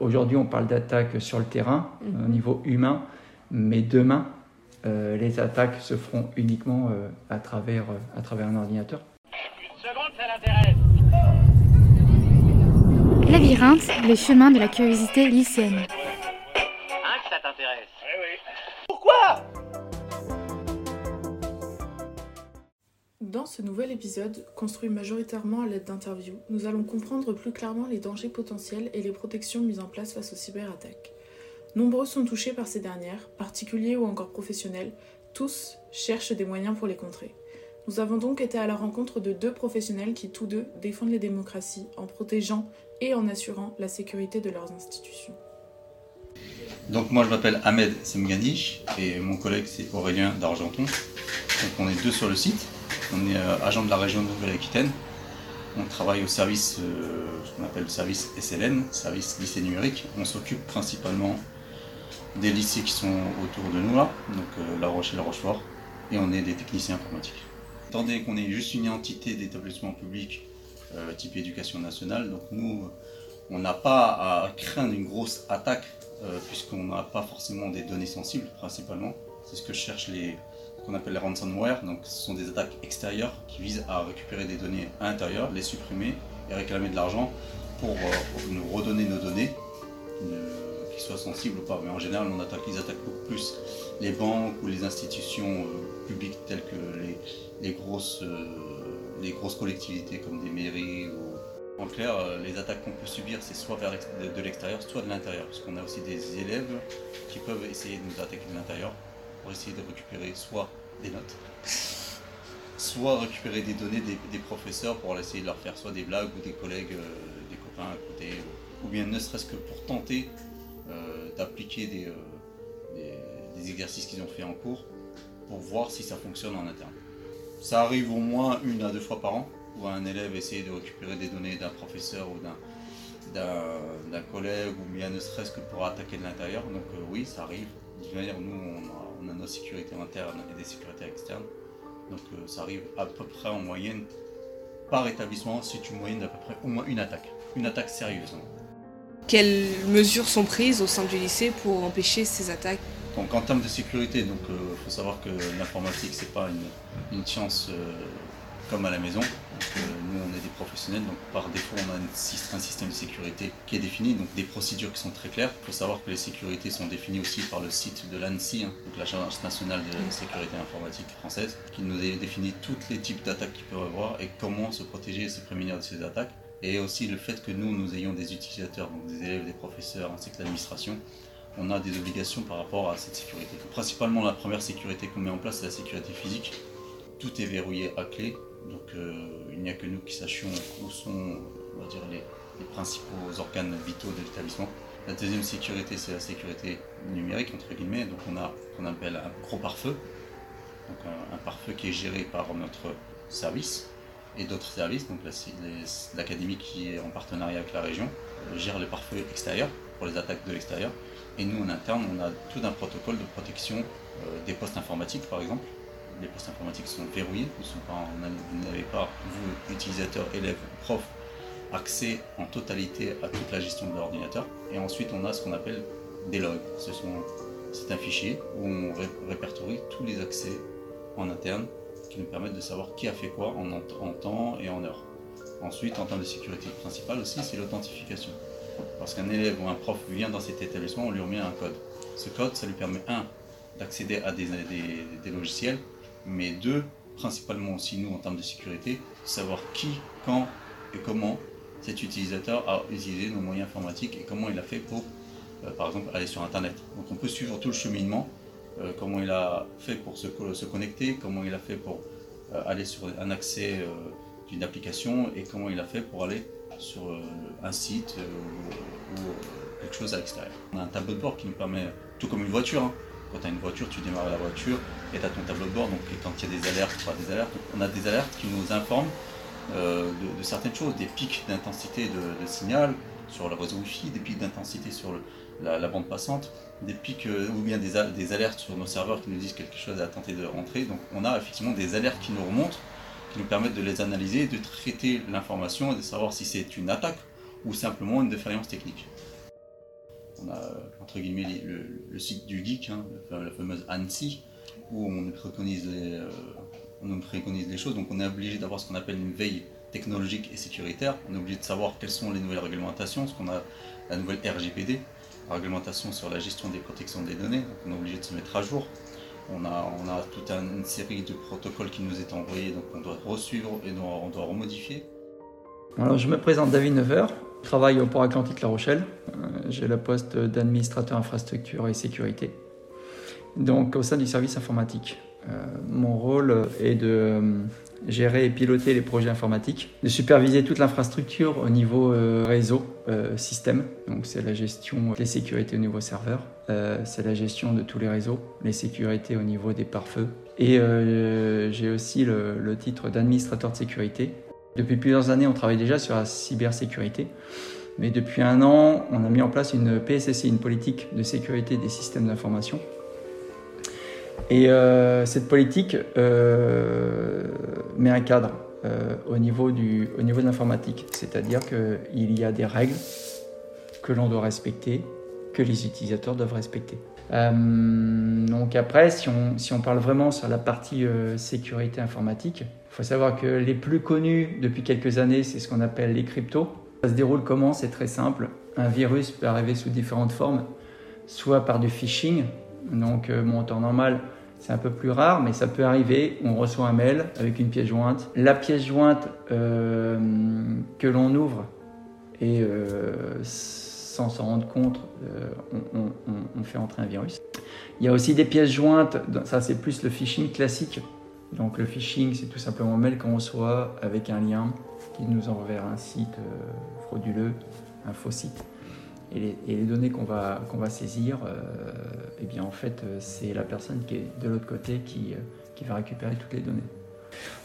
Aujourd'hui, on parle d'attaques sur le terrain, au niveau humain, mais demain, les attaques se feront uniquement à, travers, à travers un ordinateur. Une seconde, ça l'intéresse. Labyrinthe, les chemins de la curiosité lycéenne. Dans ce nouvel épisode, construit majoritairement à l'aide d'interviews, nous allons comprendre plus clairement les dangers potentiels et les protections mises en place face aux cyberattaques. Nombreux sont touchés par ces dernières, particuliers ou encore professionnels, tous cherchent des moyens pour les contrer. Nous avons donc été à la rencontre de deux professionnels qui tous deux défendent les démocraties en protégeant et en assurant la sécurité de leurs institutions. Donc moi je m'appelle Ahmed Semganich et mon collègue c'est Aurélien d'Argenton. Donc on est deux sur le site. On est euh, agent de la région de Nouvelle-Aquitaine. On travaille au service, euh, ce qu'on appelle le service SLN, service lycée numérique. On s'occupe principalement des lycées qui sont autour de nous là, donc euh, La Roche et La Rochefort, et on est des techniciens informatiques. Attendez qu'on est juste une entité d'établissement public euh, type éducation nationale. Donc nous, on n'a pas à craindre une grosse attaque puisqu'on n'a pas forcément des données sensibles principalement. C'est ce que cherchent les qu'on appelle les ransomware. Donc ce sont des attaques extérieures qui visent à récupérer des données à l'intérieur, les supprimer et réclamer de l'argent pour, euh, nous redonner nos données, qu'ils soient sensibles ou pas. Mais en général, ils attaquent beaucoup plus les banques ou les institutions publiques telles que les, grosses collectivités comme des mairies en clair, euh, les attaques qu'on peut subir, c'est soit vers de l'extérieur, soit de l'intérieur. Parce qu'on a aussi des élèves qui peuvent essayer de nous attaquer de l'intérieur pour essayer de récupérer soit des notes, soit récupérer des données des, professeurs pour essayer de leur faire soit des blagues ou des collègues, euh, des copains à côté, ou, bien ne serait-ce que pour tenter euh, d'appliquer des, des exercices qu'ils ont fait en cours pour voir si ça fonctionne en interne. Ça arrive au moins une à deux fois par an, où un élève essaie de récupérer des données d'un professeur ou d'un collègue, ou bien ne serait-ce que pour attaquer de l'intérieur. Donc euh, oui, ça arrive. De manière, nous, nos sécurités internes et des sécurités externes. Donc euh, ça arrive à peu près en moyenne, par établissement, c'est une moyenne d'à peu près au moins une attaque. Une attaque sérieuse. Quelles mesures sont prises au sein du lycée pour empêcher ces attaques? Donc en termes de sécurité, il euh, faut savoir que l'informatique c'est pas une, science euh, comme à la maison. Nous on est des professionnels, donc par défaut on a un système de sécurité qui est défini, donc des procédures qui sont très claires. Il faut savoir que les sécurités sont définies aussi par le site de l'ANSI, hein, donc l'Agence nationale de sécurité informatique française, qui nous définit tous les types d'attaques qu'il peut y avoir et comment se protéger et se prémunir de ces attaques. Et aussi le fait que nous, nous ayons des utilisateurs, donc des élèves, des professeurs, ainsi que l'administration, on a des obligations par rapport à cette sécurité. Principalement, la première sécurité qu'on met en place, c'est la sécurité physique. Tout est verrouillé à clé, donc euh, il n'y a que nous qui sachions où sont les, principaux organes vitaux de l'établissement. La deuxième sécurité, c'est la sécurité numérique, entre guillemets. Donc on a qu'on appelle un gros pare-feu. Donc un, pare-feu qui est géré par notre service et d'autres services. Donc l'académie qui est en partenariat avec la région euh, gère les pare-feux extérieurs pour les attaques de l'extérieur. Et nous, en interne, on a tout un protocole de protection euh, des postes informatiques, par exemple. Les postes informatiques sont verrouillés, vous n'avez pas, vous, utilisateur, élève, prof, accès en totalité à toute la gestion de l'ordinateur. Et ensuite, on a ce qu'on appelle des logs. c'est un fichier où on répertorie tous les accès en interne qui nous permettent de savoir qui a fait quoi en, temps et en heure. Ensuite, en termes de sécurité principale aussi, c'est l'authentification. Parce qu'un élève ou un prof vient dans cet établissement, on lui remet un code. Ce code, ça lui permet, un, d'accéder à des, logiciels, mais deux, principalement aussi nous en termes de sécurité, savoir qui, quand et comment cet utilisateur a utilisé nos moyens informatiques et comment il a fait pour, euh, par exemple, aller sur Internet. Donc on peut suivre tout le cheminement, euh, comment il a fait pour se, connecter, comment il a fait pour euh, aller sur un accès d'une application et comment il a fait pour aller sur un site ou, quelque chose à l'extérieur. On a un tableau de bord qui nous permet, tout comme une voiture, hein. Quand tu as une voiture, tu démarres la voiture et tu as ton tableau de bord, donc quand il y a des alertes, des alertes, on a des alertes qui nous informent de, certaines choses, des pics d'intensité de, signal sur le réseau Wi-Fi, des pics d'intensité sur la, bande passante, des pics ou bien des, alertes sur nos serveurs qui nous disent quelque chose à tenter de rentrer. Donc on a effectivement des alertes qui nous remontent qui nous permettent de les analyser, de traiter l'information et de savoir si c'est une attaque ou simplement une défaillance technique. on a entre guillemets le, site du geek, hein, la fameuse ANSI, où on préconise, on préconise les choses. Donc on est obligé d'avoir ce qu'on appelle une veille technologique et sécuritaire. On est obligé de savoir quelles sont les nouvelles réglementations, ce qu'on a la nouvelle RGPD, la réglementation sur la gestion des protections des données. Donc on est obligé de se mettre à jour. On a, toute une série de protocoles qui nous est envoyés, donc on doit resuivre et on doit remodifier. Alors je me présente David Never, je travaille au Port Atlantique La Rochelle. Euh, j'ai le poste d'administrateur infrastructure et sécurité. Donc au sein du service informatique. Euh, mon rôle est de euh, gérer et piloter les projets informatiques, de superviser toute l'infrastructure au niveau réseau, système. Donc c'est la gestion des sécurités au niveau serveur, c'est la gestion de tous les réseaux, les sécurités au niveau des pare-feux. Et j'ai aussi le titre d'administrateur de sécurité. Depuis plusieurs années, on travaille déjà sur la cybersécurité. Mais depuis un an, on a mis en place une PSSI, une politique de sécurité des systèmes d'information, et euh, cette politique euh, met un cadre euh, au, niveau du, de l'informatique, c'est-à-dire qu'il y a des règles que l'on doit respecter, que les utilisateurs doivent respecter. donc après, si on, parle vraiment sur la partie sécurité informatique, il faut savoir que les plus connus depuis quelques années, c'est ce qu'on appelle les cryptos. Ça se déroule comment? C'est très simple. Un virus peut arriver sous différentes formes, soit par du phishing, donc bon, en temps normal, c'est un peu plus rare, mais ça peut arriver. On reçoit un mail avec une pièce jointe. La pièce jointe euh, que l'on ouvre et euh, sans s'en rendre compte, euh, on, fait entrer un virus. Il y a aussi des pièces jointes. Ça, c'est plus le phishing classique. Donc le phishing, c'est tout simplement un mail qu'on reçoit avec un lien qui nous envoie vers un site frauduleux, un faux site. Et les, données qu'on va, saisir, euh, eh bien en fait, euh, c'est la personne qui est de l'autre côté qui, euh, qui, va récupérer toutes les données.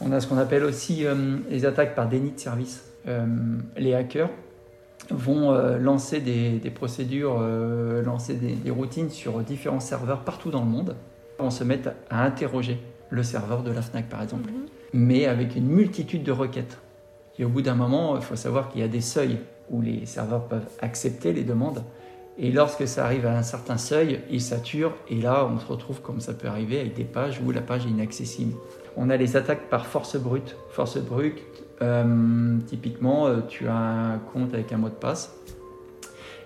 On a ce qu'on appelle aussi les attaques par déni de service. les hackers vont lancer des, des procédures, lancer des, routines sur différents serveurs partout dans le monde. On se met à interroger le serveur de la FNAC par exemple, mhm. mais avec une multitude de requêtes. Et au bout d'un moment, il faut savoir qu'il y a des seuils où les serveurs peuvent accepter les demandes. Et lorsque ça arrive à un certain seuil, ils saturent et là on se retrouve comme ça peut arriver avec des pages où la page est inaccessible. On a les attaques par force brute. Force brute, euh, typiquement, euh, tu as un compte avec un mot de passe.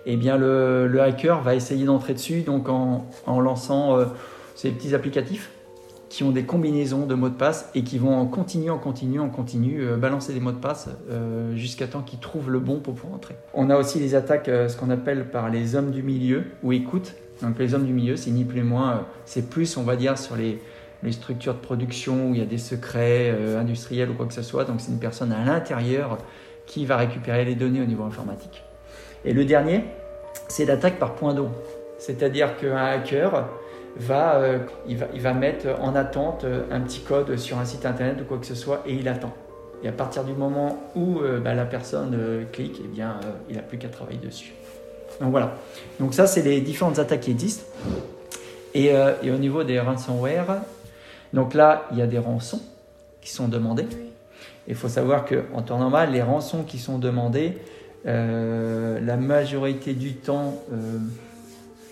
Et eh bien le, hacker va essayer d'entrer dessus donc en, lançant euh, ces petits applicatifs qui ont des combinaisons de mots de passe et qui vont en continu, en continu, en continu euh, balancer des mots de passe euh, jusqu'à temps qu'ils trouvent le bon pour pouvoir entrer. On a aussi les attaques, euh, ce qu'on appelle par les hommes du milieu ou écoute. Donc les hommes du milieu, c'est ni plus ni moins, c'est plus, on va dire, sur les, structures de production où il y a des secrets industriels ou quoi que ce soit. Donc c'est une personne à l'intérieur qui va récupérer les données au niveau informatique. Et le dernier, c'est l'attaque par point d'eau. C'est-à-dire qu'un hacker euh, il, va, il va mettre en attente euh, un petit code sur un site internet ou quoi que ce soit et il attend. Et à partir du moment où euh, bah, la personne clique, eh bien, il n'a plus qu'à travailler dessus. Donc voilà. Donc ça, c'est les différentes attaques qui existent. Et, et, au niveau des ransomware, donc là, il y a des rançons qui sont demandées. Il faut savoir qu'en temps normal, les rançons qui sont demandées, la majorité du temps,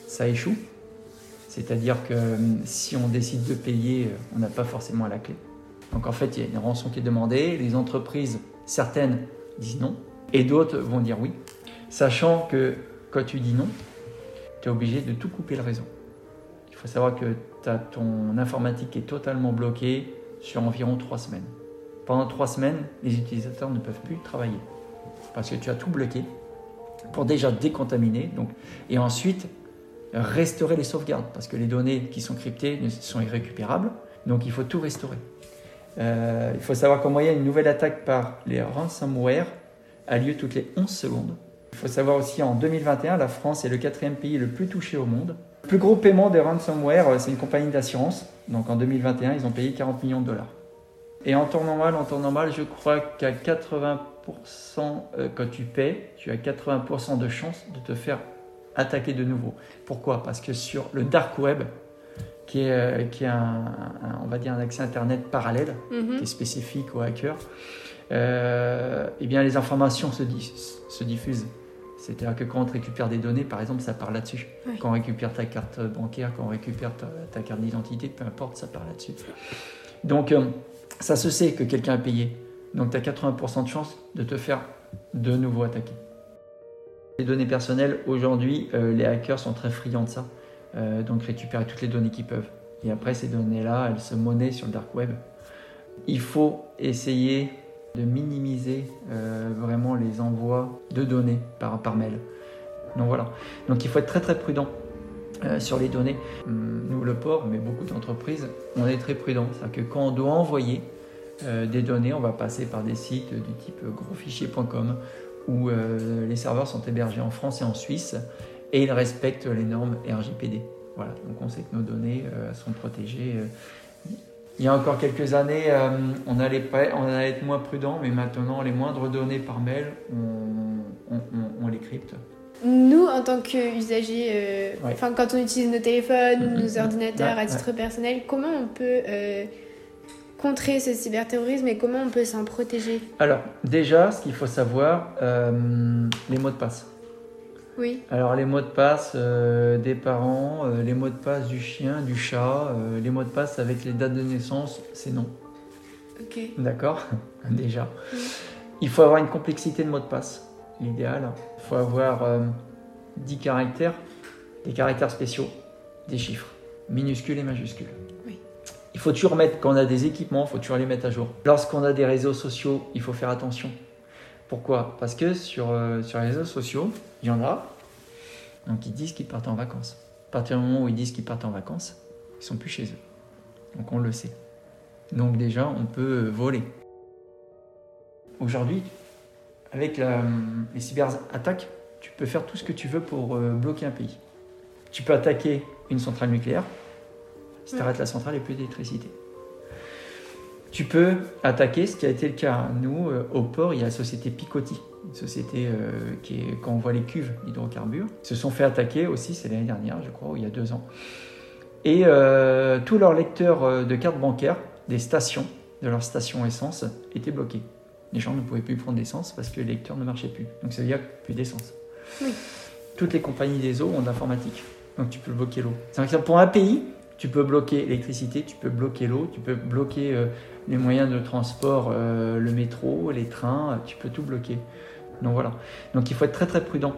ça échoue. C'est-à-dire que euh, si on décide de payer, euh, on n'a pas forcément la clé. Donc en fait, il y a une rançon qui est demandée, les entreprises, certaines disent non, et d'autres vont dire oui, sachant que quand tu dis non, tu es obligé de tout couper le réseau. Il faut savoir que ton informatique est totalement bloqué sur environ trois semaines. Pendant trois semaines, les utilisateurs ne peuvent plus travailler parce que tu as tout bloqué pour déjà décontaminer. Donc, et ensuite, restaurer les sauvegardes, parce que les données qui sont cryptées sont irrécupérables, donc il faut tout restaurer. Euh, il faut savoir qu'en moyenne, une nouvelle attaque par les ransomware a lieu toutes les 11 secondes. Il faut savoir aussi en 2021, la France est le quatrième pays le plus touché au monde. Le plus gros paiement des ransomware, c'est une compagnie d'assurance. Donc en 2021, ils ont payé 40 millions de dollars. Et en temps normal, en temps normal, je crois qu'à 80%, euh, quand tu paies, tu as 80% de chances de te faire attaquer de nouveau. Pourquoi? Parce que sur le dark web, qui est, euh, qui est un, on va dire un accès Internet parallèle, mhm. qui est spécifique aux hackers, euh, eh bien les informations se, se diffusent C'est-à-dire que quand on te récupère des données, par exemple, ça part là-dessus. Quand on récupère ta carte bancaire, quand on récupère ta, ta carte d'identité, peu importe, ça part là-dessus. Donc, euh, ça se sait que quelqu'un a payé. Donc, tu as 80% de chance de te faire de nouveau attaquer. Les données personnelles, aujourd'hui, euh, les hackers sont très friands de ça. Euh, donc, récupérer toutes les données qu'ils peuvent. Et après, ces données-là, elles se monnaient sur le dark web. Il faut essayer de minimiser euh, vraiment les envois de données par, mail. Donc voilà. Donc il faut être très très prudent sur les données. Hum, Nous, le port, mais beaucoup d'entreprises, on est très prudent. C'est-à-dire que quand on doit envoyer des données, on va passer par des sites du type grosfichier.com où euh, les serveurs sont hébergés en France et en Suisse et ils respectent les normes RGPD. Voilà, donc on sait que nos données euh, sont protégées. euh, il y a encore quelques années, on, allait pas, on allait être moins prudent, mais maintenant, les moindres données par mail, on, on, on- on les crypte. Nous, en tant qu'usagers, Ouais. enfin quand on utilise nos téléphones, nos ordinateurs Ouais, à titre personnel, comment on peut contrer ce cyberterrorisme et comment on peut s'en protéger Alors, déjà, ce qu'il faut savoir, euh, les mots de passe. Oui. Alors, les mots de passe euh, des parents, euh, les mots de passe du chien, du chat, les mots de passe avec les dates de naissance, c'est non. Ok. D'accord? Déjà. Il faut avoir une complexité de mots de passe, l'idéal. Il faut avoir euh, 10 caractères, des caractères spéciaux, des chiffres, minuscules et majuscules. Il faut toujours mettre, quand on a des équipements, il faut toujours les mettre à jour. Lorsqu'on a des réseaux sociaux, il faut faire attention. Pourquoi? Parce que sur, euh, sur les réseaux sociaux, il y en a, donc ils disent qu'ils partent en vacances. À partir du moment où ils disent qu'ils partent en vacances, ils sont plus chez eux. Donc on le sait. Donc déjà, on peut voler. Aujourd'hui, avec la- les cyberattaques, tu peux faire tout ce que tu veux pour euh, bloquer un pays. Tu peux attaquer une centrale nucléaire. Si tu arrêtes la centrale, il n'y a plus d'électricité. Tu peux attaquer, ce qui a été le cas. Nous, euh, au port, il y a la société Picotti, une société euh, qui est, quand on voit les cuves d'hydrocarbures, se sont fait attaquer aussi, c'est l'année dernière, je crois, ou il y a deux ans. Et euh, tous leurs lecteurs de cartes bancaires, des stations, de leurs stations essence, étaient bloqués. Les gens ne pouvaient plus prendre d'essence parce que les lecteurs ne marchaient plus. Donc ça veut dire plus d'essence. Oui. Toutes les compagnies des eaux ont de l'informatique. Donc tu peux bloquer l'eau. C'est-à-dire pour un pays, tu peux bloquer l'électricité, tu peux bloquer l'eau, tu peux bloquer euh, les moyens de transport, euh, le métro, les trains, tu peux tout bloquer. Donc voilà. Donc il faut être très très prudent